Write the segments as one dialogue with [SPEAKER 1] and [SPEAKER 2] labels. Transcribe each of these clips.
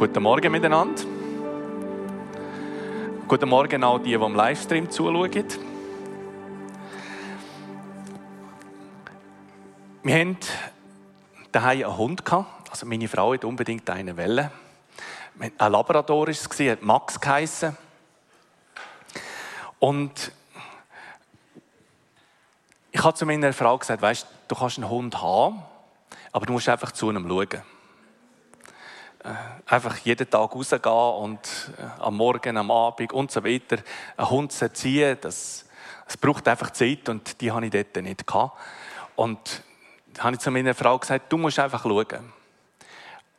[SPEAKER 1] Guten Morgen miteinander. Guten Morgen auch die, die am Livestream zuschauen. Wir hatten daheim einen Hund. Also meine Frau hat unbedingt einen Welle. Ein Labrador war es, hat Max geheissen. Und ich habe zu meiner Frau gesagt, weißt, du kannst einen Hund haben, aber du musst einfach zu ihm schauen. Äh, einfach jeden Tag rausgehen und äh, am Morgen, am Abend und so weiter einen Hund zu erziehen, das, das braucht einfach Zeit und die habe ich dort nicht gehabt. Und da habe ich zu meiner Frau gesagt, du musst einfach schauen.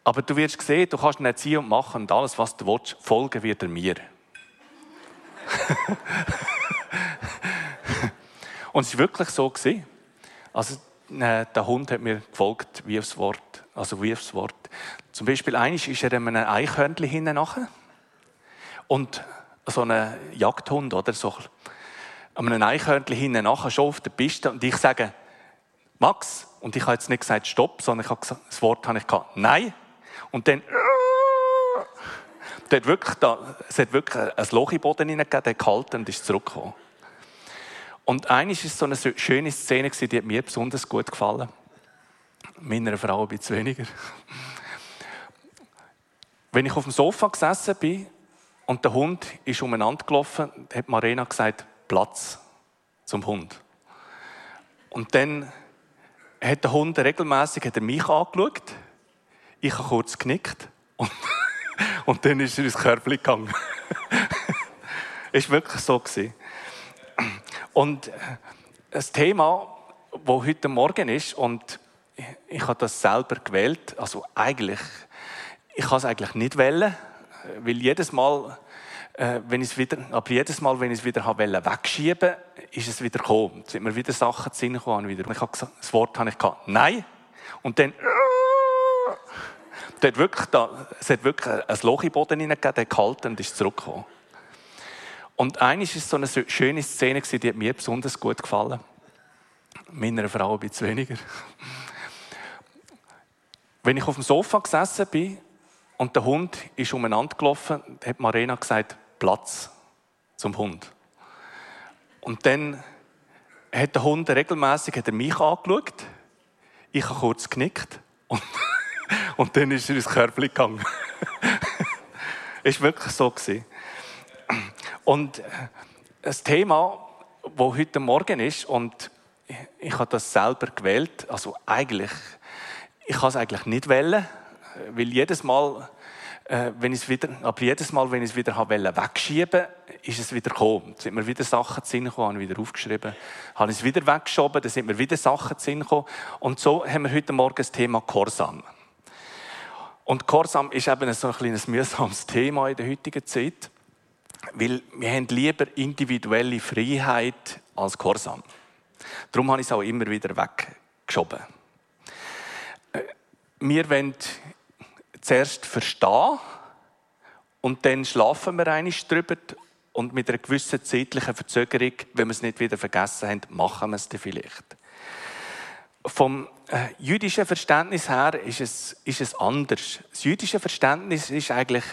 [SPEAKER 1] Aber du wirst sehen, du kannst ihn erziehen und machen und alles, was du willst, folgen wird er mir. und es war wirklich so. Also, äh, der Hund hat mir gefolgt wie aufs Wort. Also wie aufs Wort. Zum Beispiel eines ist er einem Eichhörnchen hinten nachher. Und so ein Jagdhund, oder? So einem Eichhörnchen hinten nachher, schon auf der Piste. Und ich sage, Max, und ich habe jetzt nicht gesagt Stopp, sondern ich habe gesagt, das Wort habe ich gehabt, Nein. Und dann, der hat wirklich da, es hat wirklich ein Loch im Boden hineingegeben, der gehalten und ist zurückgekommen. Und eines ist so eine schöne Szene, die hat mir besonders gut gefallen. Meiner Frau ein bisschen weniger. Wenn ich auf dem Sofa gesessen bin und der Hund ist umeinander gelaufen, hat Marina gesagt, Platz zum Hund. Und dann hat der Hund regelmäßig mich angeschaut. Ich habe kurz genickt und, und dann ist er ins Körbchen gegangen. ist wirklich so. Und das Thema, wo heute Morgen ist und ich habe das selber gewählt, also eigentlich, ich kann es eigentlich nicht wählen, weil jedes Mal, äh, wenn ich es wieder, aber jedes Mal, wenn ich es wieder habe wegschieben, ist es wieder gekommen. Es sind mir wieder Sachen zu Sinn gekommen. Wieder. Ich habe gesagt, das Wort habe ich gehabt, nein. Und dann, dort wirklich da, es hat wirklich ein Loch im Boden hineingegeben, der gehalten und ist zurückgekommen. Und eines ist so eine schöne Szene, die hat mir besonders gut gefallen. Meiner Frau ein bisschen weniger. Wenn ich auf dem Sofa gesessen bin und der Hund ist umeinander gelaufen, hat Marina gesagt, Platz zum Hund. Und dann hat der Hund regelmäßig mich angeschaut. Ich habe kurz genickt und, und dann ist er ins Körbchen gegangen. War wirklich so. Und das Thema, das heute Morgen ist, und ich habe das selber gewählt, also eigentlich, ich kann es eigentlich nicht wählen, weil jedes Mal, äh, wenn ich es wieder, aber jedes Mal, wenn ich es wieder habe wegschieben, ist es wieder gekommen. Sind mir wieder Sachen zu Sinn gekommen, habe ich wieder aufgeschrieben, habe ich es wieder weggeschoben, dann sind mir wieder Sachen zu Sinn gekommen. Und so haben wir heute Morgen das Thema Korsam. Und Korsam ist eben so ein kleines mühsames Thema in der heutigen Zeit, weil wir haben lieber individuelle Freiheit als Korsam. Darum habe ich es auch immer wieder weggeschoben. Wir wollen zuerst verstehen und dann schlafen wir einig drüber und mit einer gewissen zeitlichen Verzögerung, wenn wir es nicht wieder vergessen haben, machen wir es dann vielleicht. Vom äh, jüdischen Verständnis her ist es, ist es anders. Das jüdische Verständnis ist eigentlich,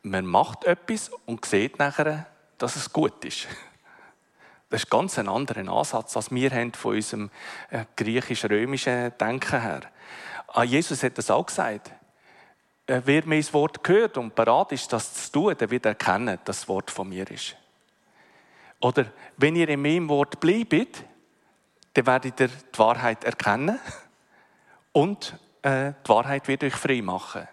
[SPEAKER 1] man macht etwas und sieht nachher, dass es gut ist. Das ist ganz ein anderer Ansatz, als wir haben von unserem äh, griechisch-römischen Denken her. Ah, Jesus hat das auch gesagt. Äh, wer mein Wort hört und bereit ist, das zu tun, der wird erkennen, dass das Wort von mir ist. Oder wenn ihr in meinem Wort bleibt, dann werdet ihr die Wahrheit erkennen und äh, die Wahrheit wird euch frei machen.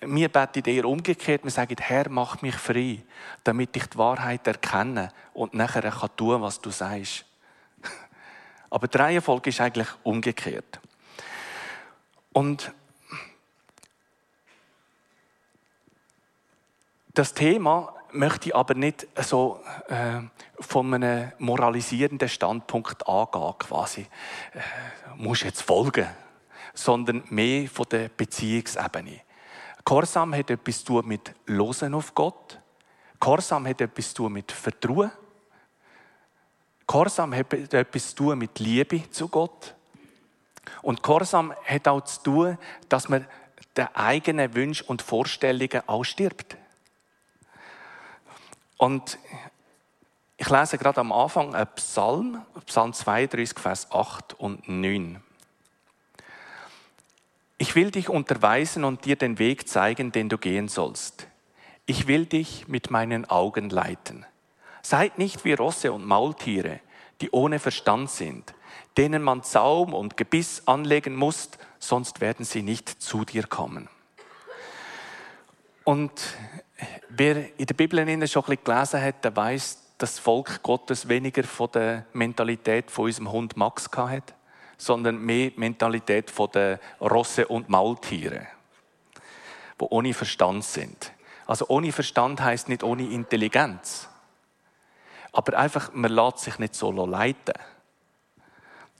[SPEAKER 1] Wir beten eher umgekehrt, wir sagen, Herr, mach mich frei, damit ich die Wahrheit erkenne und nachher kann tun, was du sagst. Aber die Reihenfolge ist eigentlich umgekehrt. Und Das Thema möchte ich aber nicht so äh, von einem moralisierenden Standpunkt angehen, quasi. Äh, muss jetzt folgen, sondern mehr von der Beziehungsebene. Korsam hat etwas zu tun mit Losen auf Gott. Korsam hat etwas zu tun mit Vertrauen. Korsam hat etwas zu tun mit Liebe zu Gott. Und Korsam hat auch zu tun, dass man der eigenen Wünsche und Vorstellungen ausstirbt. Und ich lese gerade am Anfang einen Psalm, Psalm 32, Vers 8 und 9. Ich will dich unterweisen und dir den Weg zeigen, den du gehen sollst. Ich will dich mit meinen Augen leiten. Seid nicht wie Rosse und Maultiere, die ohne Verstand sind, denen man Zaum und Gebiss anlegen muss, sonst werden sie nicht zu dir kommen. Und wer in der Bibel schon ein bisschen gelesen hat, der weiß, dass das Volk Gottes weniger von der Mentalität von unserem Hund Max hat, sondern mehr Mentalität von den Rosse und Maultiere, die ohne Verstand sind. Also ohne Verstand heißt nicht ohne Intelligenz, aber einfach man lässt sich nicht so leiten.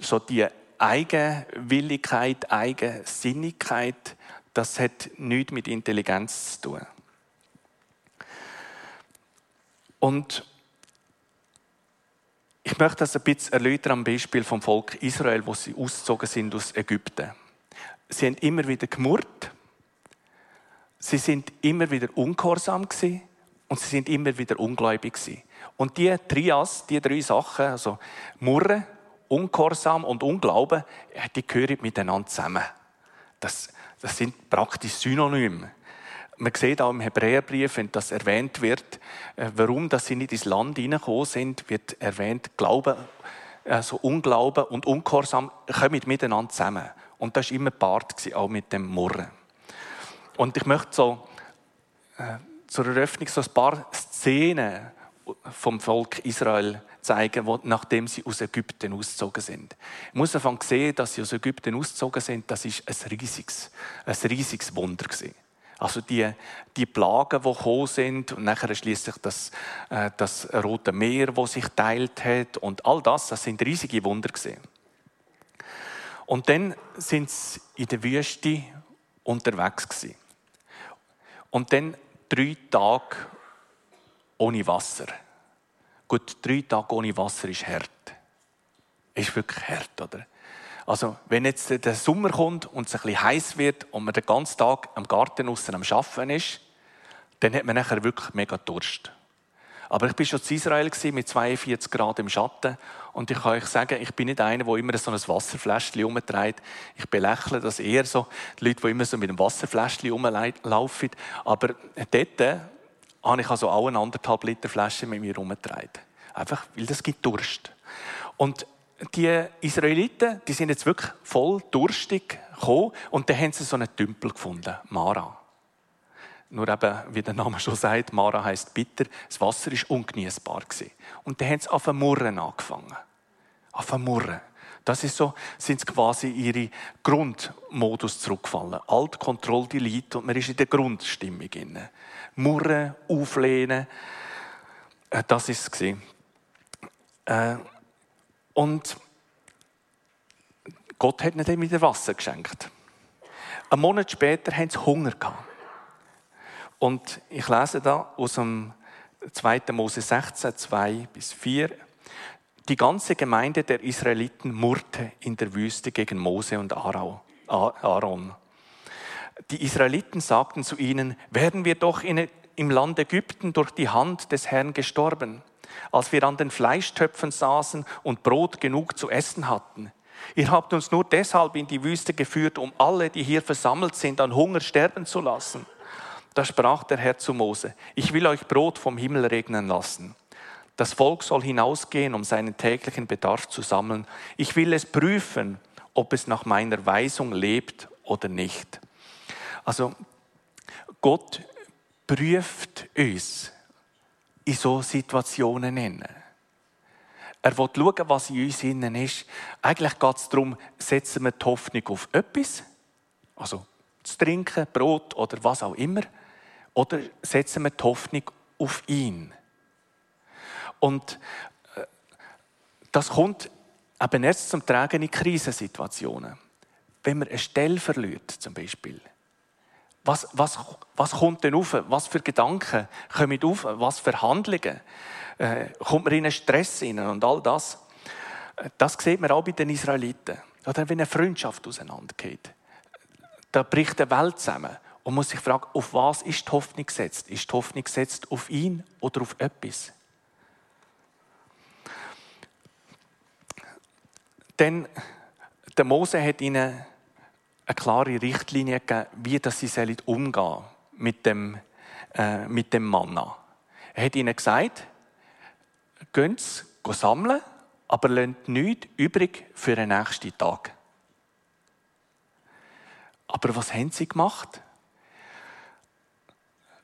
[SPEAKER 1] So die Eigenwilligkeit, Eigensinnigkeit, das hat nichts mit Intelligenz zu tun. Und ich möchte das ein bisschen erläutern am Beispiel vom Volk Israel, wo sie ausgezogen sind aus Ägypten. Sie haben immer wieder gemurrt, sie sind immer wieder ungehorsam gewesen und sie sind immer wieder ungläubig gewesen. Und die Trias, die drei Sachen, also Murren, Ungehorsam und Unglauben, die gehören miteinander zusammen. Das, das sind praktisch Synonyme. Man sieht auch im Hebräerbrief, wenn das erwähnt wird, äh, warum dass sie nicht ins Land hineingekommen sind, wird erwähnt, Glauben, also Unglauben und Ungehorsam kommen miteinander zusammen. Und das war immer Part, auch mit dem Murren. Und ich möchte so äh, zur Eröffnung so ein paar Szenen vom Volk Israel zeigen, nachdem sie aus Ägypten ausgezogen sind. Ich muss davon sehen, dass sie aus Ägypten ausgezogen sind, das ist ein riesiges, ein riesiges Wunder gewesen. Also die, die Plagen, die gekommen sind, und nachher schließlich das, äh, das Rote Meer, das sich teilt hat, und all das, das sind riesige Wunder gewesen. Und dann sind sie in der Wüste unterwegs gewesen. Und dann drei Tage ohne Wasser. Gut, drei Tage ohne Wasser ist hart. Ist wirklich hart, oder? Also, wenn jetzt der Sommer kommt und es ein bisschen heiß wird und man den ganzen Tag am Garten außen am Arbeiten ist, dann hat man nachher wirklich mega Durst. Aber ich war schon in Israel mit 42 Grad im Schatten und ich kann euch sagen, ich bin nicht einer, der immer so ein Wasserfläschchen umtreibt. Ich belächle das eher so, die Leute, die immer so mit einem Wasserfläschchen rumlaufen. Aber dort habe ich also auch eine anderthalb Liter Flasche mit mir herumgetragen. Einfach, weil das gibt Durst. Und die Israeliten, die sind jetzt wirklich voll durstig gekommen und dann haben sie so einen Tümpel gefunden, Mara. Nur eben, wie der Name schon sagt, Mara heißt bitter. Das Wasser ist ungenießbar Und dann haben sie auf Murren angefangen. Auf Murren. Das ist so, sind sie quasi ihre Grundmodus zurückgefallen. Alt, Kontroll, Delete und man ist in der Grundstimmung inne. Murren, auflehnen, äh, das ist es äh, und Gott hat ihnen dann wieder Wasser geschenkt. Einen Monat später haben sie Hunger. Und ich lese da aus dem 2. Mose 16, 2 bis 4. Die ganze Gemeinde der Israeliten murrte in der Wüste gegen Mose und Aaron. Die Israeliten sagten zu ihnen, werden wir doch in, im Land Ägypten durch die Hand des Herrn gestorben als wir an den Fleischtöpfen saßen und Brot genug zu essen hatten. Ihr habt uns nur deshalb in die Wüste geführt, um alle, die hier versammelt sind, an Hunger sterben zu lassen. Da sprach der Herr zu Mose, ich will euch Brot vom Himmel regnen lassen. Das Volk soll hinausgehen, um seinen täglichen Bedarf zu sammeln. Ich will es prüfen, ob es nach meiner Weisung lebt oder nicht. Also Gott prüft uns in so Situationen. Er will schauen, was in uns innen ist. Eigentlich geht es darum, setzen wir die Hoffnung auf etwas, also zu trinken, Brot oder was auch immer, oder setzen wir die Hoffnung auf ihn. Und äh, das kommt eben erst zum Tragen in Krisensituationen. Wenn man eine Stelle verliert, zum Beispiel, was, was, was kommt denn auf? Was für Gedanken kommen auf? Was für Handlungen? Äh, kommt man in einen Stress rein und all das? Das sieht man auch bei den Israeliten. Oder wenn eine Freundschaft auseinandergeht. da bricht die Welt zusammen und muss sich fragen, auf was ist die Hoffnung gesetzt? Ist die Hoffnung gesetzt auf ihn oder auf etwas? Denn der Mose hat ihnen eine klare Richtlinie gegeben, wie das sie umgehen mit dem, äh, mit dem Manna. Er hat ihnen gesagt, gehen Sie sammeln, aber lasst nichts übrig für den nächsten Tag. Aber was haben sie gemacht?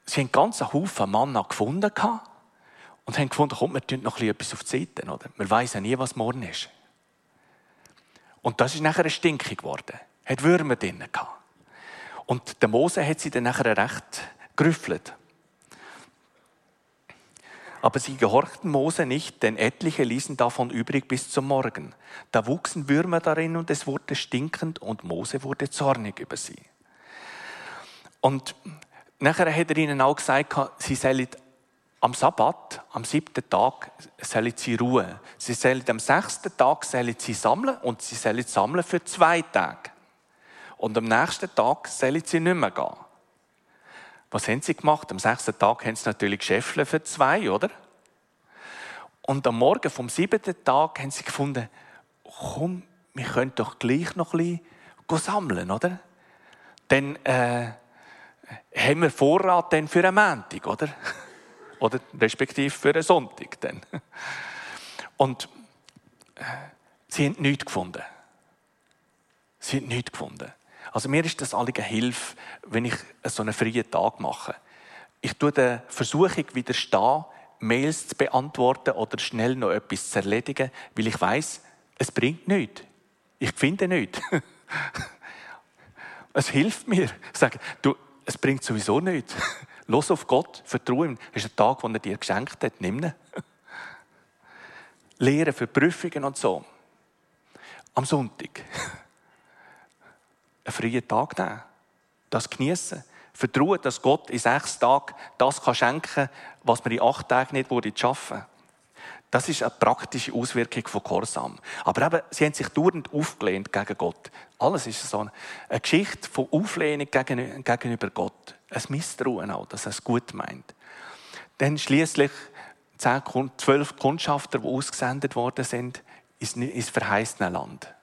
[SPEAKER 1] Sie haben einen ganzen Haufen Manna gefunden und haben gefunden, komm, wir tun noch etwas auf die Seite. Oder? Man weiß ja nie, was morgen ist. Und das ist nachher eine Stinkung geworden. Hat Würmer drin gehabt. Und der Mose hat sie dann nachher recht gerüffelt. Aber sie gehorchten Mose nicht, denn etliche ließen davon übrig bis zum Morgen. Da wuchsen Würmer darin und es wurde stinkend und Mose wurde zornig über sie. Und nachher hat er ihnen auch gesagt, sie sollen am Sabbat, am siebten Tag, sollen sie ruhen. Sie sollen am sechsten Tag sollen sie sammeln und sie sollen sammeln für zwei Tage. Und am nächsten Tag sollen sie nicht mehr gehen. Was haben sie gemacht? Am sechsten Tag haben sie natürlich Geschäfte für zwei, oder? Und am Morgen vom siebten Tag haben sie gefunden, komm, wir können doch gleich noch ein bisschen sammeln, oder? Dann äh, haben wir Vorrat dann für einen Montag, oder? oder respektive für einen Sonntag. Dann. Und äh, sie haben nichts gefunden. Sie haben nichts gefunden. Also mir ist das eine Hilfe, wenn ich so einen freien Tag mache. Ich tue der Versuchung widerstehen, Mails zu beantworten oder schnell noch etwas zu erledigen, weil ich weiß, es bringt nichts. Ich finde nichts. es hilft mir. Ich sage, du, es bringt sowieso nichts. Los auf Gott, vertraue ihm. Das ist ein Tag, den er dir geschenkt hat. Nimm ihn. Lehren für Prüfungen und so. Am Sonntag einen freien Tag nehmen. Das genießen. Vertrauen, dass Gott in sechs Tagen das kann schenken kann, was man in acht Tagen nicht wurde schaffen Das ist eine praktische Auswirkung von Korsam. Aber eben, sie haben sich dauernd aufgelehnt gegen Gott. Alles ist so eine Geschichte von Auflehnung gegenüber Gott. Ein Misstrauen auch, dass er es gut meint. Dann schließlich zwölf Kundschafter, die ausgesendet worden sind, ins verheißene Land.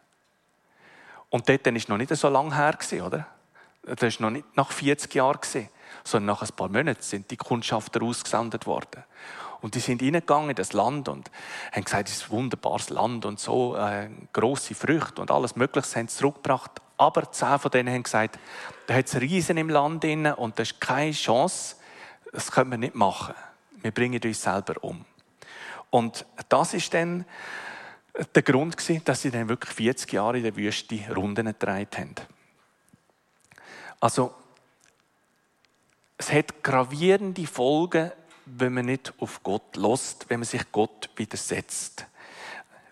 [SPEAKER 1] Und dort war es noch nicht so lange her, oder? Das war noch nicht nach 40 Jahren, sondern nach ein paar Monaten sind die Kundschafter ausgesendet worden. Und die sind reingegangen in das Land und haben gesagt, es ist ein wunderbares Land und so, äh, grosse Früchte und alles Mögliche haben sie zurückgebracht. Aber zehn von denen haben gesagt, da hat es Riesen im Land drin und das ist keine Chance, das können wir nicht machen. Wir bringen uns selber um. Und das ist dann der Grund dass sie dann wirklich 40 Jahre in der Wüste Runden gedreht haben. Also, es hat gravierende Folgen, wenn man nicht auf Gott lost, wenn man sich Gott widersetzt.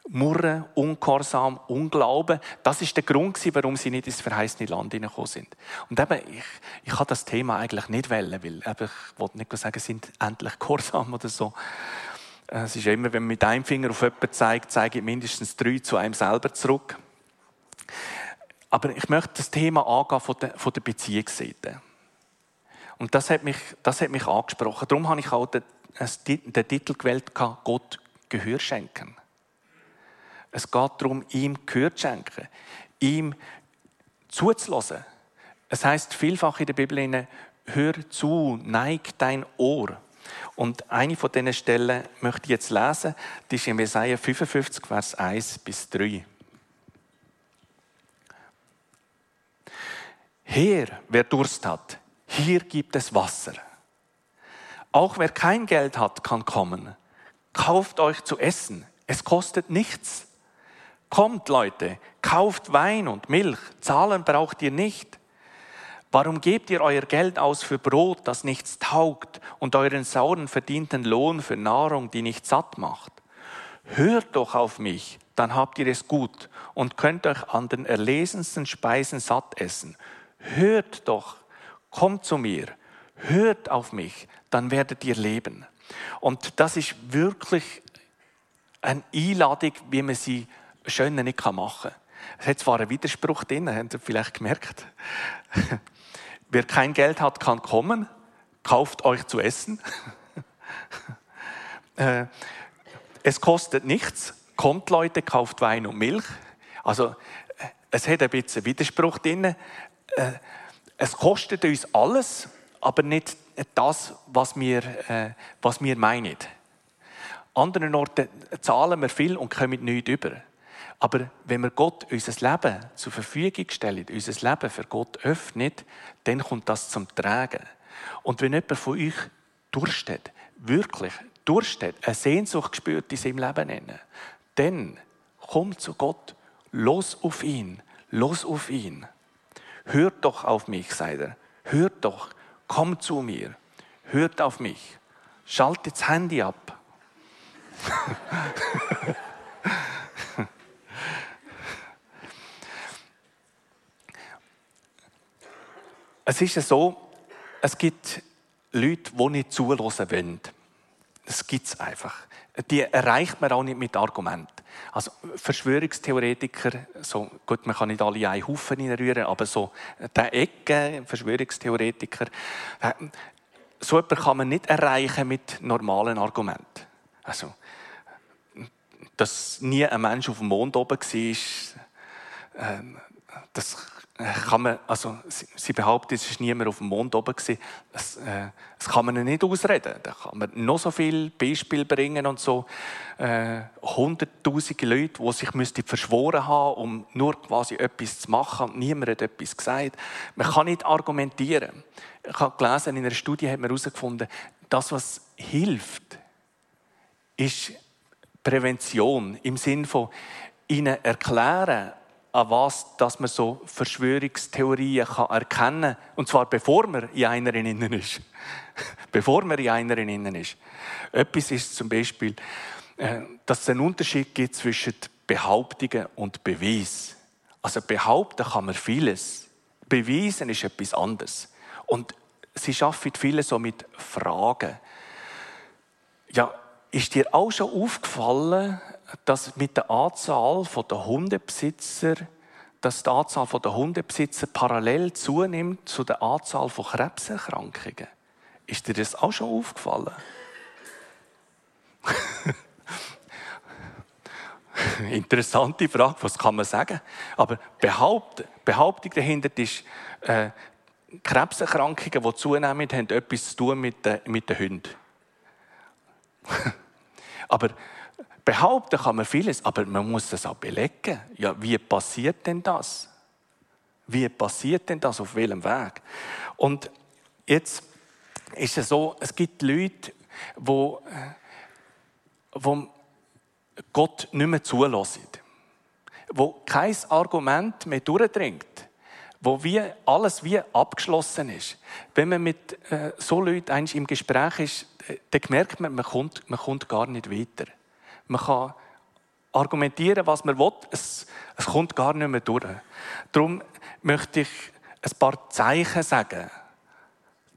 [SPEAKER 1] Murren, Ungehorsam, Unglauben, das ist der Grund, warum sie nicht ins verheißene Land hineingekommen sind. Und eben, ich, ich habe das Thema eigentlich nicht wählen, weil eben, ich wollte nicht sagen, sie sind endlich gehorsam oder so. Es ist immer, wenn man mit einem Finger auf jemanden zeigt, zeige ich mindestens drei zu einem selber zurück. Aber ich möchte das Thema angehen von der, von der Beziehungsseite. Und das hat, mich, das hat mich angesprochen. Darum habe ich auch den, den Titel gewählt, Gott Gehör schenken. Es geht darum, ihm Gehör zu schenken, ihm zuzulassen. Es heißt vielfach in der Bibel, hör zu, neig dein Ohr. Und eine von diesen Stellen möchte ich jetzt lesen. Die ist in Jesaja 55, Vers 1 bis 3. Her, wer Durst hat, hier gibt es Wasser. Auch wer kein Geld hat, kann kommen. Kauft euch zu essen. Es kostet nichts. Kommt, Leute, kauft Wein und Milch. Zahlen braucht ihr nicht. Warum gebt ihr euer Geld aus für Brot, das nichts taugt, und euren sauren verdienten Lohn für Nahrung, die nicht satt macht? Hört doch auf mich, dann habt ihr es gut und könnt euch an den erlesensten Speisen satt essen. Hört doch, kommt zu mir, hört auf mich, dann werdet ihr leben. Und das ist wirklich eine Einladung, wie man sie schöner nicht machen kann. Es hat zwar einen Widerspruch drin, habt ihr vielleicht gemerkt. Wer kein Geld hat, kann kommen, kauft euch zu essen. Äh, es kostet nichts, kommt Leute, kauft Wein und Milch. Also es hat ein bisschen Widerspruch drin. Äh, es kostet uns alles, aber nicht das, was wir, äh, was wir meinen. Anderen Orten zahlen wir viel und kommen nichts über. Aber wenn wir Gott unser Leben zur Verfügung stellen, unser Leben für Gott öffnet, dann kommt das zum Tragen. Und wenn jemand von euch durstet, wirklich durstet, eine Sehnsucht spürt in seinem Leben, dann kommt zu Gott, los auf ihn, los auf ihn. Hört doch auf mich, sagt er. Hört doch, kommt zu mir, hört auf mich. Schaltet das Handy ab. es ist so, es gibt Leute, die nicht zulassen wollen. Das gibt es einfach. Die erreicht man auch nicht mit Argumenten. Also Verschwörungstheoretiker, so, gut, man kann nicht alle in einen Haufen reinrühren, aber so der Ecke, Verschwörungstheoretiker, äh, so etwas kann man nicht erreichen mit normalen Argumenten. Also, dass nie ein Mensch auf dem Mond oben war, äh, das kann man, also sie behauptet, es ist niemand auf dem Mond oben. Das, äh, das kann man nicht ausreden. Da kann man noch so viele Beispiele bringen und so. Äh, hunderttausende Leute, die sich müsste verschworen haben, um nur quasi etwas zu machen und niemand hat etwas gesagt. Man kann nicht argumentieren. Ich habe gelesen, in einer Studie hat man herausgefunden, das, was hilft, ist Prävention im Sinne von ihnen erklären, an was dass man so Verschwörungstheorien kann erkennen kann. Und zwar bevor man in einer innen ist. bevor man in einer innen ist. Etwas ist zum Beispiel, äh, dass es einen Unterschied gibt zwischen Behauptungen und Beweis. Also behaupten kann man vieles. Beweisen ist etwas anderes. Und sie schaffen viele so mit Fragen. Ja, ist dir auch schon aufgefallen, dass mit der Anzahl der Hundebesitzer, dass die Anzahl der Hundebesitzer parallel zunimmt zu der Anzahl von Krebserkrankungen. Ist dir das auch schon aufgefallen? Interessante Frage, was kann man sagen? Aber Behaupt, Behauptung dahinter ist, äh, Krebserkrankungen, die zunehmen, haben etwas zu tun mit den, mit den Hunden. Aber Behaupten kann man vieles, aber man muss das auch belegen. Ja, wie passiert denn das? Wie passiert denn das? Auf welchem Weg? Und jetzt ist es so, es gibt Leute, wo, wo Gott nicht mehr zulassen. Wo kein Argument mehr durchdringt. Wo wie alles wie abgeschlossen ist. Wenn man mit äh, so Leuten eigentlich im Gespräch ist, äh, dann merkt man, man kommt, man kommt gar nicht weiter. Man kann argumentieren, was man will. Es, es kommt gar nicht mehr durch. Darum möchte ich ein paar Zeichen sagen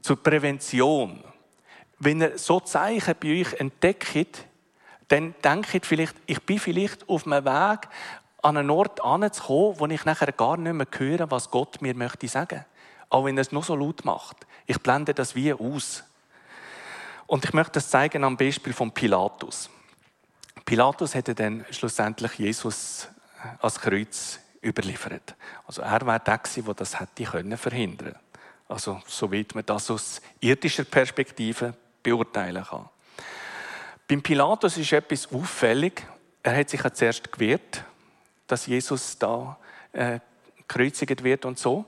[SPEAKER 1] zur Prävention. Wenn ihr so Zeichen bei euch entdeckt, dann denkt vielleicht, ich bin vielleicht auf einem Weg, an einen Ort anzukommen, wo ich nachher gar nicht mehr höre, was Gott mir möchte sagen. Auch wenn er es nur so laut macht. Ich blende das wie aus. Und ich möchte das zeigen am Beispiel von Pilatus. Pilatus hätte dann schlussendlich Jesus äh, als Kreuz überliefert. Also er wäre der der das hätte können verhindern. Also so wie man das aus irdischer Perspektive beurteilen kann. Beim Pilatus ist etwas auffällig. Er hat sich ja zuerst gewehrt, dass Jesus da äh, gekreuzigt wird und so.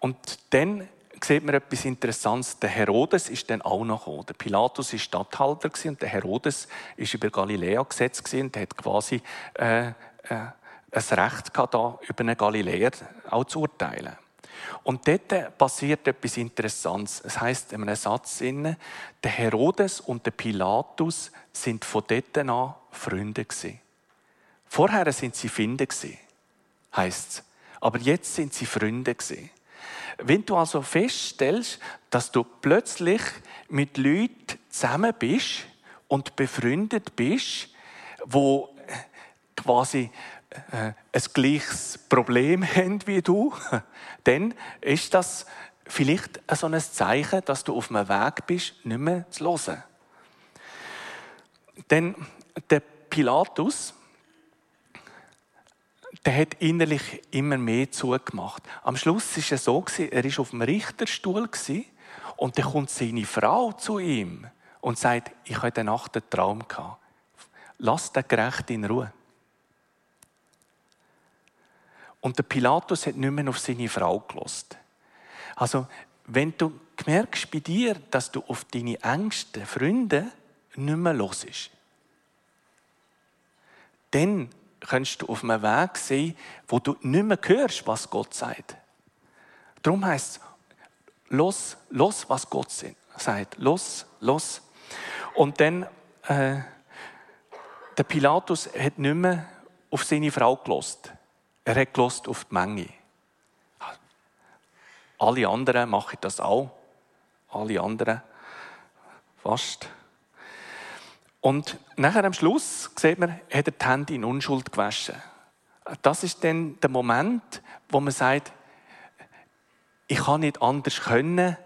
[SPEAKER 1] Und dann sieht man etwas Interessantes. Der Herodes ist dann auch noch gekommen. Der Pilatus war Statthalter und der Herodes ist über Galiläa gesetzt und hat quasi äh, äh, ein Recht gehabt, da über einen Galiläer auch zu urteilen. Und dort passiert etwas Interessantes. Es heißt in einem Satz der Herodes und der Pilatus sind von dort an Freunde gewesen. Vorher sind sie Finde gewesen, heißt Aber jetzt sind sie Freunde gewesen. Wenn du also feststellst, dass du plötzlich mit Leuten zusammen bist und befreundet bist, wo quasi äh, ein gleiches Problem haben wie du, dann ist das vielleicht so ein Zeichen, dass du auf einem Weg bist, nicht mehr zu hören. Denn der Pilatus, der hat innerlich immer mehr zugemacht. Am Schluss war es so, er war auf dem Richterstuhl und dann kommt seine Frau zu ihm und sagt, ich habe heute Nacht einen Traum gehabt. Lass den Gerecht in Ruhe. Und der Pilatus hat nicht mehr auf seine Frau gelost. Also, wenn du merkst bei dir, dass du auf deine engsten Freunde nicht mehr los ist, dann kannst du auf einem Weg sein, wo du nicht mehr hörst, was Gott sagt. Darum heißt es, los, los, was Gott sagt. Los, los. Und dann, äh, der Pilatus hat nicht mehr auf seine Frau gelost. Er hat gelost auf die Menge. Alle anderen machen das auch. Alle anderen. Fast. Und nachher am Schluss sieht man, hat er die Hände in Unschuld gewaschen. Das ist dann der Moment, wo man sagt, ich kann nicht anders können.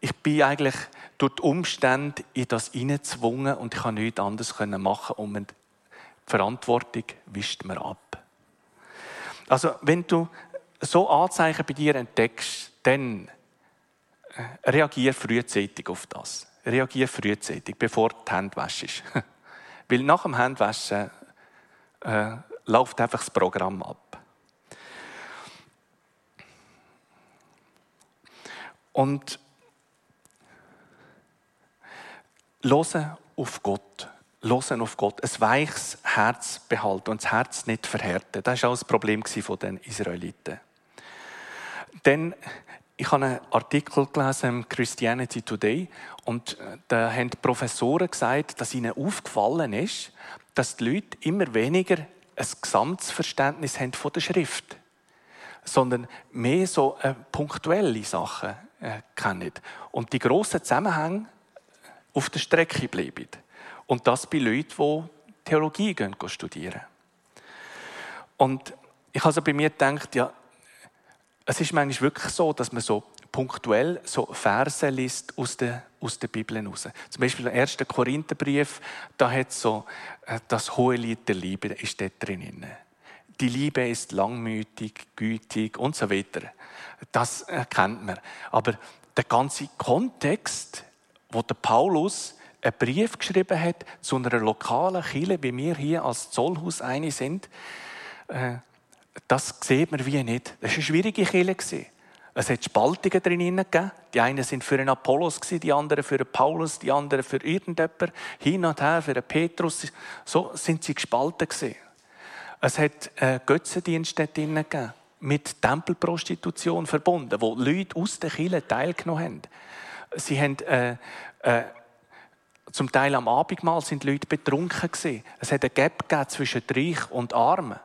[SPEAKER 1] Ich bin eigentlich durch die Umstände in das hineingezwungen und ich kann nichts anderes machen und die Verantwortung wischt mir ab. Also, wenn du so Anzeichen bei dir entdeckst, dann äh, reagier frühzeitig auf das. Reagier frühzeitig, bevor die Hände wäschst. Weil nach dem Handwaschen äh, läuft einfach das Programm ab. Und hören auf Gott. Hören auf Gott. Ein weiches Herz behalten und das Herz nicht verhärten. Das war auch das Problem den Israeliten. Denn ich habe einen Artikel gelesen im Christianity Today und äh, da haben die Professoren gesagt, dass ihnen aufgefallen ist, dass die Leute immer weniger ein Gesamtverständnis haben von der Schrift, sondern mehr so äh, punktuelle Sachen äh, kennen und die grossen Zusammenhänge auf der Strecke bleiben. Und das bei Leuten, die Theologie gehen, studieren. Und ich habe also bei mir gedacht, ja, es ist manchmal wirklich so, dass man so punktuell so Verse liest aus der, aus der Bibel heraus. Zum Beispiel im 1. Korintherbrief, da hat so äh, das hohe Lied der Liebe ist dort drin. Die Liebe ist langmütig, gütig und so weiter. Das kennt man. Aber der ganze Kontext, wo der Paulus einen Brief geschrieben hat zu einer lokalen Kirche, wie wir hier als Zollhaus eine sind, äh, das sieht man wie nicht. Das war eine schwierige Kirche. Es hat Spaltungen drin gegeben. Die einen sind für einen Apollos, die anderen für einen Paulus, die anderen für irgendjemanden. Hin und her für einen Petrus. So sind sie gespalten. Es hat äh, Götzendienste drin gegeben, mit Tempelprostitution verbunden, wo Leute aus der Kirche teilgenommen haben. Sie haben äh, äh, zum Teil am Abendmahl sind Leute betrunken gewesen. Es hat ein Gap zwischen Reich und Armen.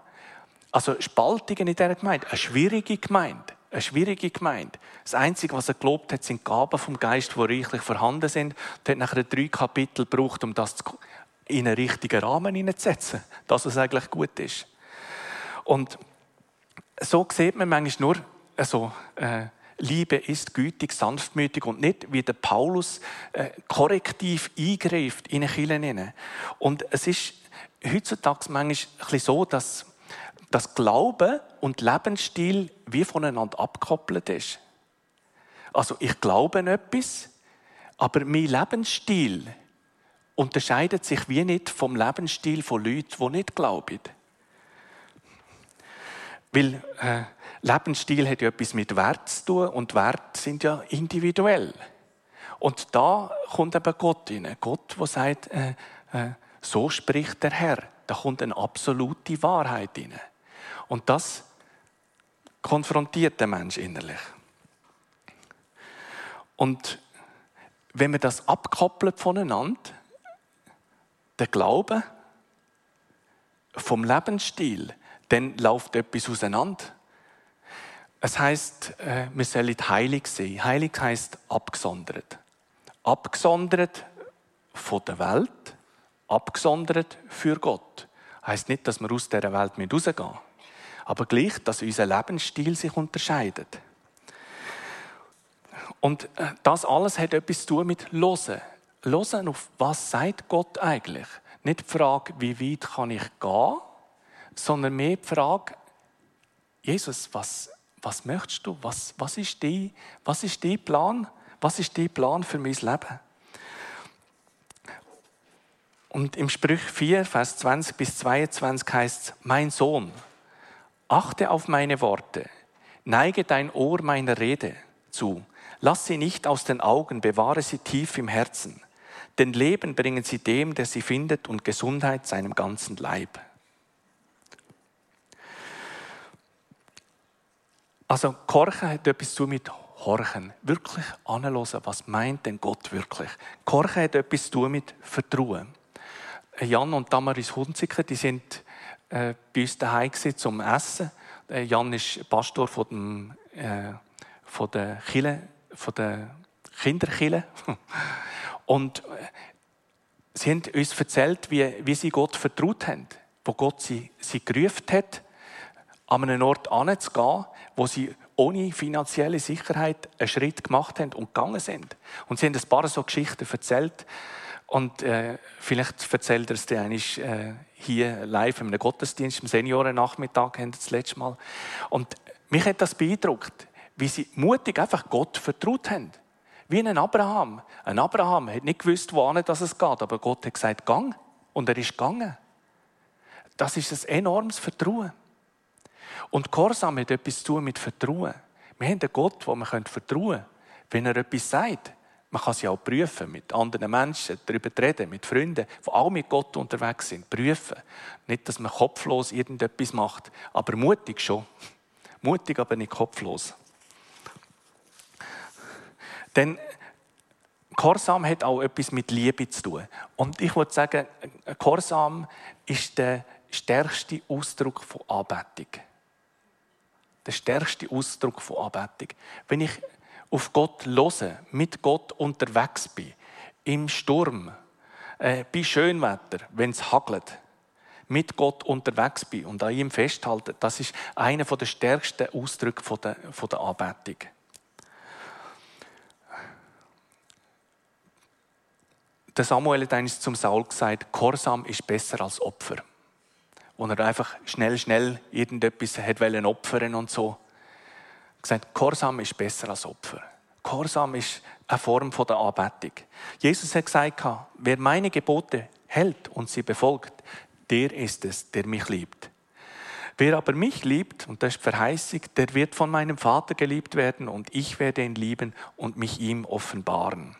[SPEAKER 1] Also Spaltungen in dieser Gemeinde. Eine schwierige Gemeinde. Eine schwierige Gemeinde. Das Einzige, was er gelobt hat, sind Gaben vom Geist, die reichlich vorhanden sind. Er hat nachher drei Kapitel gebraucht, um das in einen richtigen Rahmen hineinzusetzen. Das, was eigentlich gut ist. Und so sieht man manchmal nur, also, äh, Liebe ist gütig, sanftmütig und nicht, wie der Paulus äh, korrektiv eingreift in eine Kirche. Und es ist heutzutage manchmal ein bisschen so, dass dass Glaube und Lebensstil wie voneinander abgekoppelt ist. Also ich glaube an etwas, aber mein Lebensstil unterscheidet sich wie nicht vom Lebensstil von Leuten, die nicht glauben. Weil äh, Lebensstil hat ja etwas mit Wert zu tun und Werte sind ja individuell. Und da kommt eben Gott rein. Gott, der sagt, äh, äh, so spricht der Herr. Da kommt eine absolute Wahrheit rein. Und das konfrontiert den Mensch innerlich. Und wenn wir das abkoppelt voneinander, der Glaube vom Lebensstil, dann läuft etwas auseinander. Es heißt, äh, wir sollen heilig sein. Heilig heißt abgesondert. Abgesondert von der Welt, abgesondert für Gott. Heißt nicht, dass wir aus dieser Welt rausgehen. Aber gleich, dass unser Lebensstil sich unterscheidet. Und äh, das alles hat etwas zu tun mit Losen. Losen auf was sagt Gott eigentlich? Nicht die Frage, wie weit kann ich gehen, sondern mehr die Frage, Jesus, was, was möchtest du? Was, was, ist dein, was ist dein Plan? Was ist dein Plan für mein Leben? Und im Sprüch 4, Vers 20 bis 22 heißt es, mein Sohn, achte auf meine Worte, neige dein Ohr meiner Rede zu, lass sie nicht aus den Augen, bewahre sie tief im Herzen, denn Leben bringen sie dem, der sie findet, und Gesundheit seinem ganzen Leib. Also Korchen hat etwas zu mit Horchen. Wirklich anhören, was meint denn Gott wirklich? Korchen hat etwas zu mit Vertrauen. Jan und Damaris Hunziker, die sind äh, bei uns daheim zum Essen. Äh, Jan ist Pastor von, dem, äh, von der Kille, von der Kinderkille. Und äh, sie haben uns erzählt, wie, wie sie Gott vertraut haben, wo Gott sie, sie gerufen hat, an einen Ort anzugehen, wo sie ohne finanzielle Sicherheit einen Schritt gemacht haben und gegangen sind. Und sie haben ein paar so Geschichten erzählt. Und äh, vielleicht erzählt er es dir eigentlich äh, hier live in einem Gottesdienst, im Seniorennachmittag, haben das letzte Mal. Und mich hat das beeindruckt, wie sie mutig einfach Gott vertraut haben. Wie ein Abraham. Ein Abraham hat nicht gewusst, wohin das es geht, aber Gott hat gesagt, gang. Und er ist gegangen. Das ist ein enormes Vertrauen. Und Gehorsam hat etwas zu tun mit Vertrauen. Wir haben einen Gott, wo wir vertrauen können. Wenn er etwas sagt, man kann ja auch prüfen, mit anderen Menschen, darüber reden, mit Freunden, die auch mit Gott unterwegs sind. Prüfen. Nicht, dass man kopflos irgendetwas macht, aber mutig schon. Mutig, aber nicht kopflos. Denn Gehorsam hat auch etwas mit Liebe zu tun. Und ich würde sagen, Gehorsam ist der stärkste Ausdruck von Anbetung der stärkste Ausdruck von Anbetung. Wenn ich auf Gott lose, mit Gott unterwegs bin, im Sturm, äh, bei Schönwetter, wenn es hagelt, mit Gott unterwegs bin und an ihm festhalten, das ist einer der stärksten Ausdrücke der, der Anbetung. Der Samuel hat eines zum Saul gesagt, Korsam ist besser als Opfer wo er einfach schnell, schnell irgendetwas hat opfern und so. Gesagt, Gehorsam ist besser als Opfer. Gehorsam ist eine Form der Anbetung. Jesus hat gesagt, wer meine Gebote hält und sie befolgt, der ist es, der mich liebt. Wer aber mich liebt, und das ist Verheißung, der wird von meinem Vater geliebt werden und ich werde ihn lieben und mich ihm offenbaren.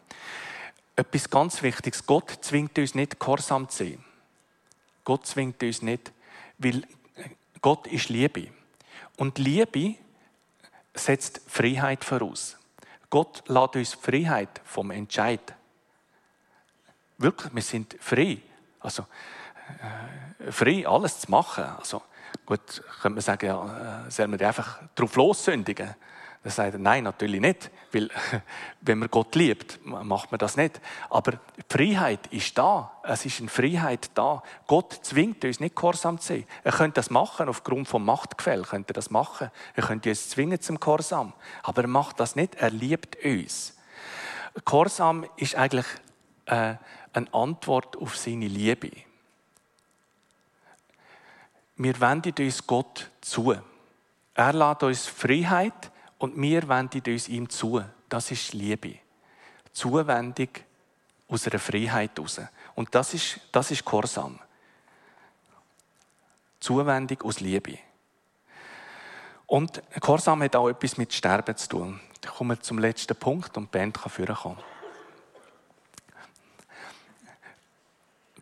[SPEAKER 1] Etwas ganz Wichtiges, Gott zwingt uns nicht, Gehorsam zu sein. Gott zwingt uns nicht, weil Gott ist Liebe. Und Liebe setzt Freiheit voraus. Gott lässt uns Freiheit vom Entscheid. Wirklich, wir sind frei. Also, äh, frei, alles zu machen. Also, gut, könnte man sagen, ja, äh, sollen wir einfach drauf lossündigen? Dann sagt er, nein, natürlich nicht. Weil, wenn man Gott liebt, macht man das nicht. Aber die Freiheit ist da. Es ist eine Freiheit da. Gott zwingt uns nicht gehorsam zu sein. Er könnte das machen, aufgrund vom Machtgefäll könnte er das machen. Er könnte uns zwingen zum Gehorsam. Aber er macht das nicht. Er liebt uns. Gehorsam ist eigentlich äh, eine Antwort auf seine Liebe. Wir wenden uns Gott zu. Er lädt uns Freiheit, und wir wenden uns ihm zu. Das ist Liebe. Zuwendung aus einer Freiheit heraus. Und das ist, das ist Gehorsam. Zuwendung aus Liebe. Und Gehorsam hat auch etwas mit Sterben zu tun. Ich komme zum letzten Punkt und die Band kann vorkommen.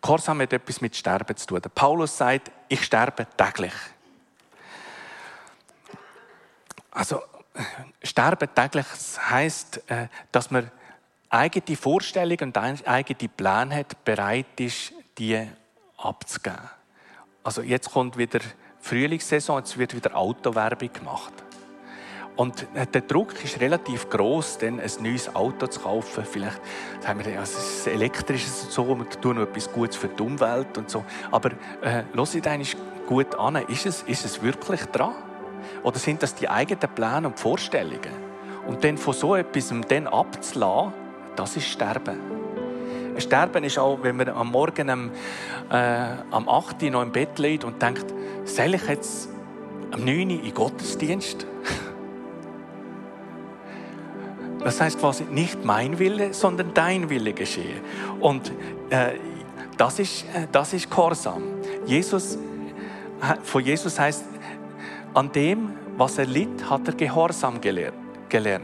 [SPEAKER 1] Gehorsam hat etwas mit Sterben zu tun. Der Paulus sagt, ich sterbe täglich. Also, Sterben täglich heisst, äh, dass man eigene Vorstellungen und eigene Pläne hat, bereit ist, die abzugeben. Also jetzt kommt wieder Frühlingssaison, jetzt wird wieder Autowerbung gemacht. Und der Druck ist relativ groß, dann ein neues Auto zu kaufen. Vielleicht sagen wir, es ist elektrisch und so, wir tun noch etwas Gutes für die Umwelt und so. Aber äh, hört eigentlich gut an, ist es, ist es wirklich dran? Oder sind das die eigenen Pläne und Vorstellungen? Und dann von so etwas dann abzulassen, das ist Sterben. Sterben ist auch, wenn man am Morgen am, äh, am 8. Uhr noch im Bett liegt und denkt, soll ich jetzt am 9. Uhr in Gottesdienst? Das heißt quasi nicht mein Wille, sondern dein Wille geschehe. Und äh, das, ist, äh, das ist Gehorsam. Jesus, von Jesus heißt, an dem, was er litt, hat er Gehorsam gelernt.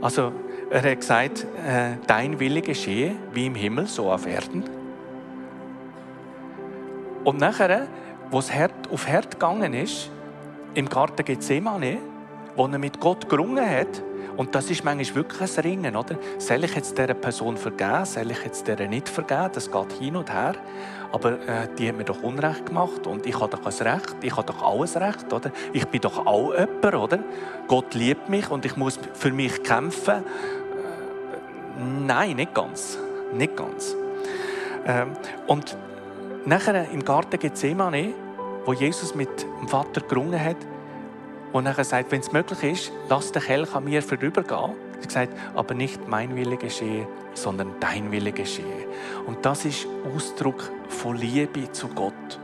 [SPEAKER 1] Also er hat gesagt, äh, dein Wille geschehe, wie im Himmel, so auf Erden. Und nachher, wo es auf Herd gegangen ist, im Garten Gethsemane, wo er mit Gott gerungen hat, und das ist manchmal wirklich ein Ringen, oder? Soll ich jetzt dieser Person vergeben? Soll ich jetzt dieser nicht vergeben? Das geht hin und her. Aber äh, die hat mir doch Unrecht gemacht und ich habe doch ein Recht. Ich habe doch alles Recht, oder? Ich bin doch auch jemand, oder? Gott liebt mich und ich muss für mich kämpfen. Äh, nein, nicht ganz. Nicht ganz. Ähm, und nachher im Garten Gethsemane, wo Jesus mit dem Vater gerungen hat, und er sagt, wenn es möglich ist, lass den Kelch an mir vorübergehen. Er gesagt, aber nicht mein Wille geschehe, sondern dein Wille geschehe. Und das ist Ausdruck von Liebe zu Gott.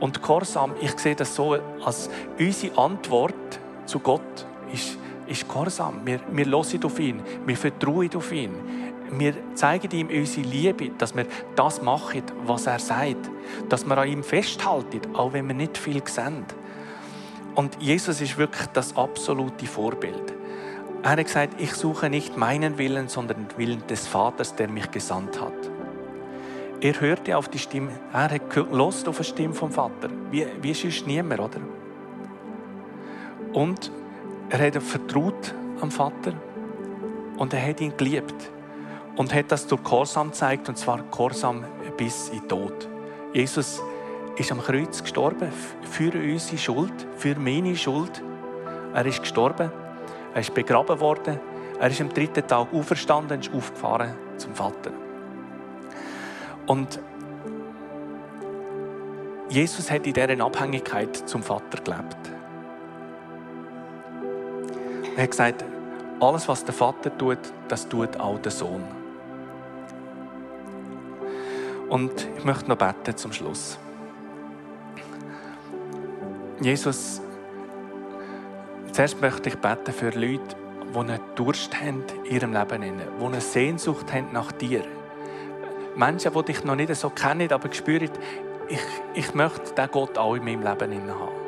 [SPEAKER 1] Und Gehorsam, ich sehe das so, als unsere Antwort zu Gott ist, ist Gehorsam. Wir, wir hören auf ihn, wir vertrauen auf ihn. Wir zeigen ihm unsere Liebe, dass wir das machen, was er sagt. Dass wir an ihm festhalten, auch wenn wir nicht viel sehen. Und Jesus ist wirklich das absolute Vorbild. Er hat gesagt, ich suche nicht meinen Willen, sondern den Willen des Vaters, der mich gesandt hat. Er hörte auf die Stimme, er hat gelost auf die Stimme vom Vater. Wie, wie sonst niemand, oder? Und er hat vertraut am Vater und er hat ihn geliebt und hat das durch Gehorsam gezeigt und zwar Gehorsam bis in den Tod. Jesus ist am Kreuz gestorben für unsere Schuld, für meine Schuld. Er ist gestorben, er ist begraben worden, er ist am dritten Tag auferstanden und ist aufgefahren zum Vater. Und Jesus hat in dieser Abhängigkeit zum Vater gelebt. Er hat gesagt, alles, was der Vater tut, das tut auch der Sohn. Und ich möchte noch beten zum Schluss. Jesus, zuerst möchte ich beten für Leute, die einen Durst haben in ihrem Leben, die eine Sehnsucht haben nach dir. Menschen, die dich noch nicht so kennen, aber spüren, ich, ich möchte diesen Gott auch in meinem Leben haben.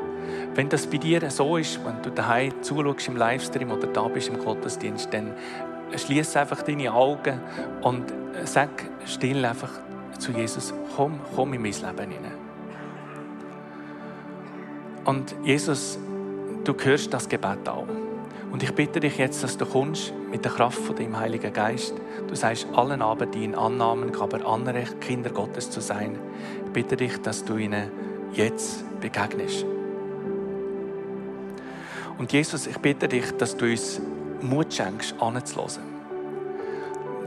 [SPEAKER 1] Wenn das bei dir so ist, wenn du daheim zuschaust im Livestream oder da bist im Gottesdienst, dann schließ einfach deine Augen und sag still einfach zu Jesus, komm, komm in mein Leben hinein. Und Jesus, du hörst das Gebet auch. Und ich bitte dich jetzt, dass du kommst mit der Kraft von dem Heiligen Geist. Du sagst allen Abend in Annahmen, aber Anrecht, Kinder Gottes zu sein. Ich bitte dich, dass du ihnen jetzt begegnest. Und Jesus, ich bitte dich, dass du uns Mut schenkst, anzuhören.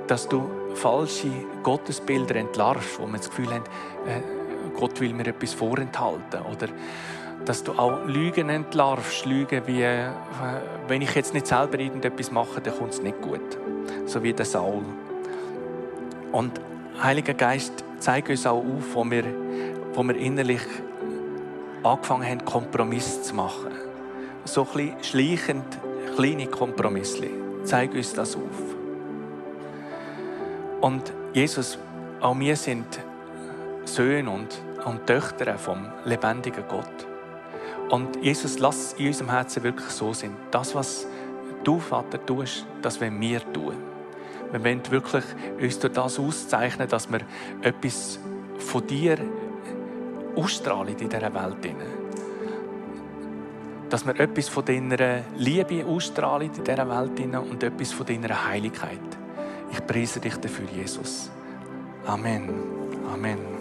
[SPEAKER 1] Dass du falsche Gottesbilder entlarvst, wo wir das Gefühl haben, äh, Gott will mir etwas vorenthalten. Oder dass du auch Lügen entlarvst. Lügen wie, äh, wenn ich jetzt nicht selber irgendetwas mache, dann kommt es nicht gut. So wie der Saul. Und Heiliger Geist, zeig uns auch auf, wo wir, wo wir innerlich angefangen haben, Kompromisse zu machen. So ein bisschen schleichend, kleine Kompromisse. Zeig uns das auf. Und Jesus, auch wir sind Söhne und, und Töchter vom lebendigen Gott. Und Jesus, lass in unserem Herzen wirklich so sein. Das, was du, Vater, tust, das wollen wir tun. Wir wollen wirklich uns durch das auszeichnen, dass wir etwas von dir ausstrahlen in dieser Welt. Dass wir etwas von deiner Liebe ausstrahlen in dieser Welt und etwas von deiner Heiligkeit. Ich preise dich dafür, Jesus. Amen. Amen.